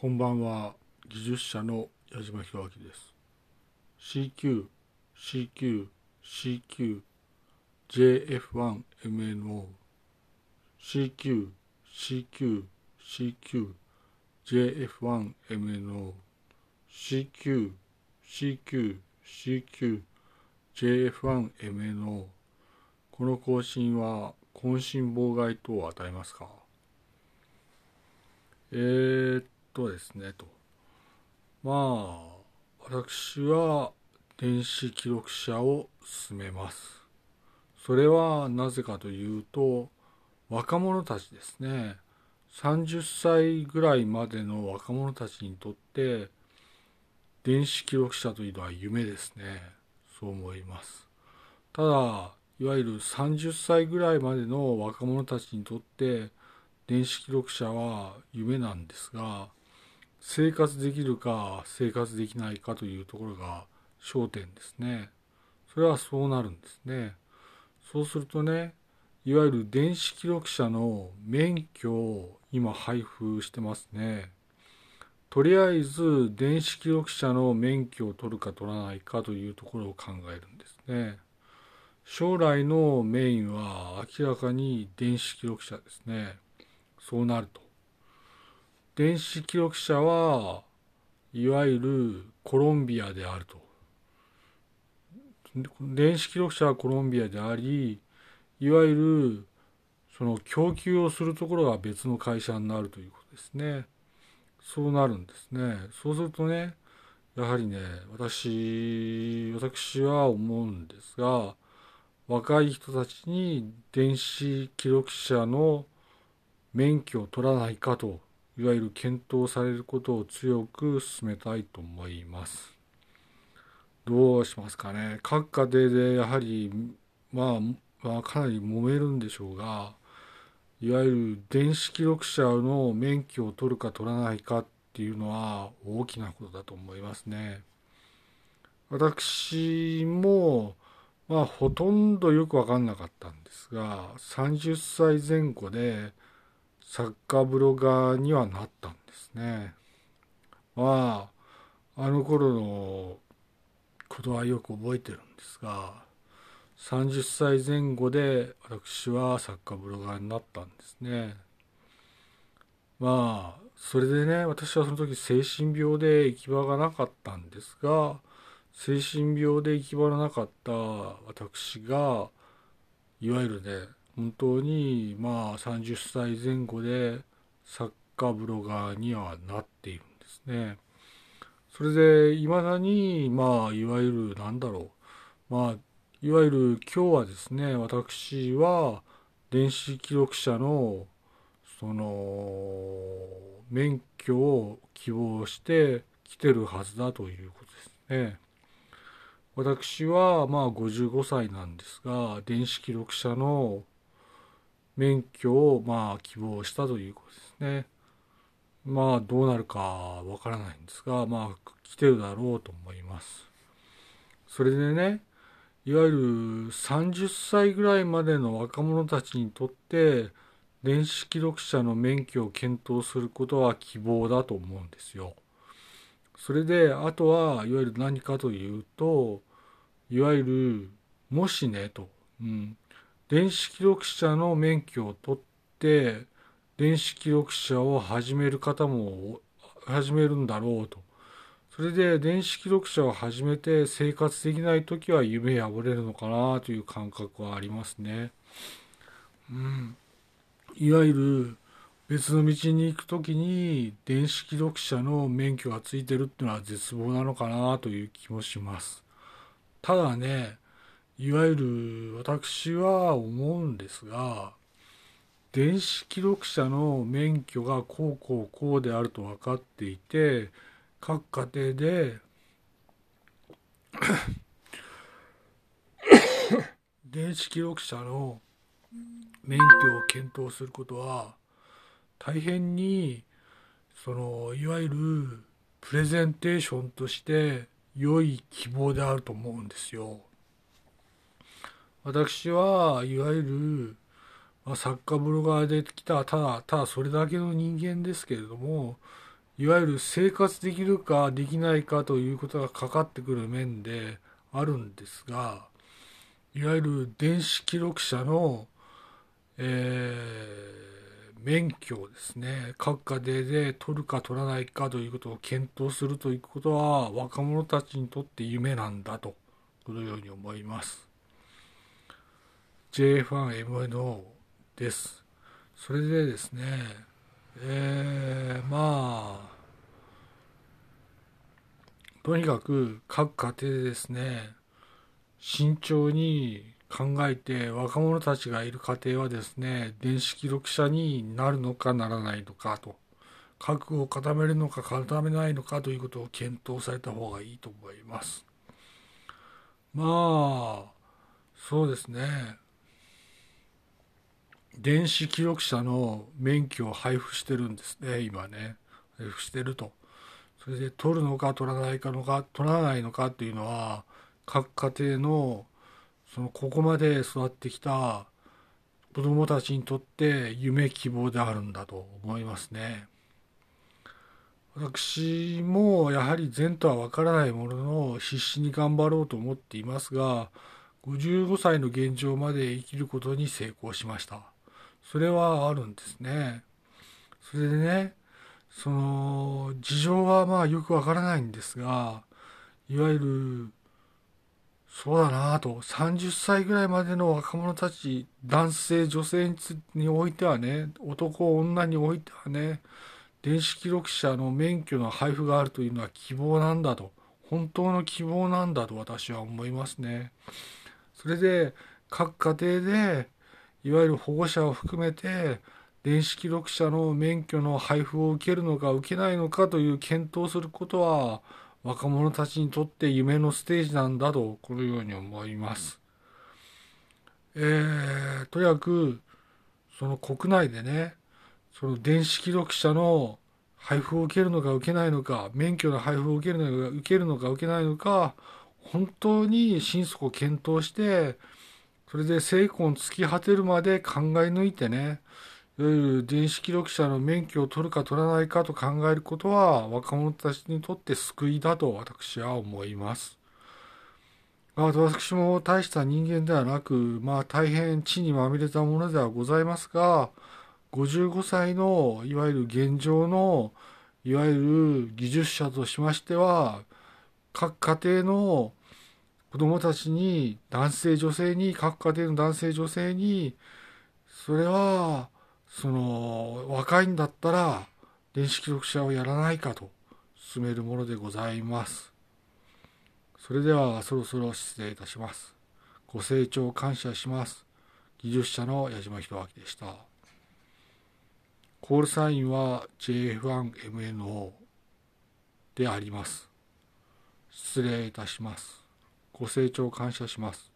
こんばんは。技術者の矢島博明です。CQ CQ CQ JF1MNO CQ CQ CQ JF1MNO CQ CQ CQ JF1MNO この更新は渾身妨害等を与えますか？えー、とですねと。まあ私は電子記録者を進めます。それはなぜかというと若者たちですね。30歳ぐらいまでの若者たちにとって電子記録者というのは夢ですね。そう思います。ただいわゆる30歳ぐらいまでの若者たちにとって電子記録者は夢なんですが生活できるか生活できないかというところが焦点ですね。それはそうなるんですね。そうするとねいわゆる電子記録者の免許を今配布してますね。とりあえず電子記録者の免許を取るか取らないかというところを考えるんですね。将来のメインは明らかに電子記録者ですね。そうなると。電子記録者はいわゆるコロンビアであると。電子記録者はコロンビアでありいわゆるその供給をするところが別の会社になるということですね。そうなるんですね。そうするとねやはりね私私は思うんですが若い人たちに電子記録者の免許を取らないかといわゆる検討されることを強く進めたいと思います。どうしますかね各家庭でやはり、まあ、まあかなり揉めるんでしょうがいわゆる電子記録者の免許を取るか取らないかっていうのは大きなことだと思いますね。私もまあほとんどよく分かんなかったんですが30歳前後でサッカーブロガーにはなったんですね。まあ、あの頃のことはよく覚えてるんですが、30歳前後で私はサッカーブロガーになったんですね。まあ、それでね、私はその時精神病で行き場がなかったんですが、精神病で行き場のなかった私が、いわゆるね、本当にまあ30歳前後でサッカーブロガーにはなっているんですね。それでいまだにまあいわゆるなんだろうまあいわゆる今日はですね私は電子記録者のその免許を希望して来てるはずだということですね。私はまあ55歳なんですが電子記録者の免許をまあ希望したということですね。まあどうなるかわからないんですが、まあ来てるだろうと思います。それでね、いわゆる30歳ぐらいまでの若者たちにとって電子記録者の免許を検討することは希望だと思うんですよ。それであとはいわゆる何かというといわゆるもしねと、うん、電子記録者の免許を取って電子記録者を始める方も始めるんだろうとそれで電子記録者を始めて生活できない時は夢破れるのかなという感覚はありますね。うん、いわゆる別の道に行く時に電子記録者の免許がついてるっていうのは絶望なのかなという気もします。ただねいわゆる私は思うんですが電子記録者の免許がこうこうこうであると分かっていて各家庭で 電子記録者の免許を検討することは大変にそのいわゆるプレゼンテーションとして良い希望であると思うんですよ。私はいわゆる、まあ、作家ブロガーで来たただただそれだけの人間ですけれどもいわゆる生活できるかできないかということがかかってくる面であるんですがいわゆる電子記録者の、えー、免許をですね各家庭で取るか取らないかということを検討するということは若者たちにとって夢なんだとこのように思います。J1MNO です。それでですねえー、まあとにかく各家庭でですね慎重に考えて若者たちがいる家庭はですね電子記録者になるのかならないのかと覚悟を固めるのか固めないのかということを検討された方がいいと思います。まあそうですね。電子記録者の免許を配布してるんですね今ね。配布してると。それで取るのか取らないかのか取らないのかっていうのは各家庭のそのここまで育ってきた子どもたちにとって夢希望であるんだと思いますね。私もやはり善とは分からないものの必死に頑張ろうと思っていますが55歳の現状まで生きることに成功しました。それはあるんですね。それでねその事情はまあよく分からないんですがいわゆるそうだなと30歳ぐらいまでの若者たち男性女性においてはね男女においてはね電子記録者の免許の配布があるというのは希望なんだと本当の希望なんだと私は思いますね。それで各家庭でいわゆる保護者を含めて電子記録者の免許の配布を受けるのか受けないのかという検討することは若者たちにとって夢のステージなんだとこのように思います。えー、とにかくその国内でねその電子記録者の配布を受けるのか受けないのか免許の配布を受けるのか受けるのか受けないのか本当に心底検討してそれで成功に突き果てるまで考え抜いてねいわゆる電子記録者の免許を取るか取らないかと考えることは若者たちにとって救いだと私は思います。あ私も大した人間ではなく、まあ大変地にまみれたものではございますが、55歳のいわゆる現状のいわゆる技術者としましては、各家庭の子供たちに男性女性に各家庭の男性女性にそれはその若いんだったら電子記録者をやらないかと進めるものでございます。それではそろそろ失礼いたします。ご清聴感謝します。技術者の矢島弘明でした。コールサインは JF1MNO であります。失礼いたします。ご清聴感謝します。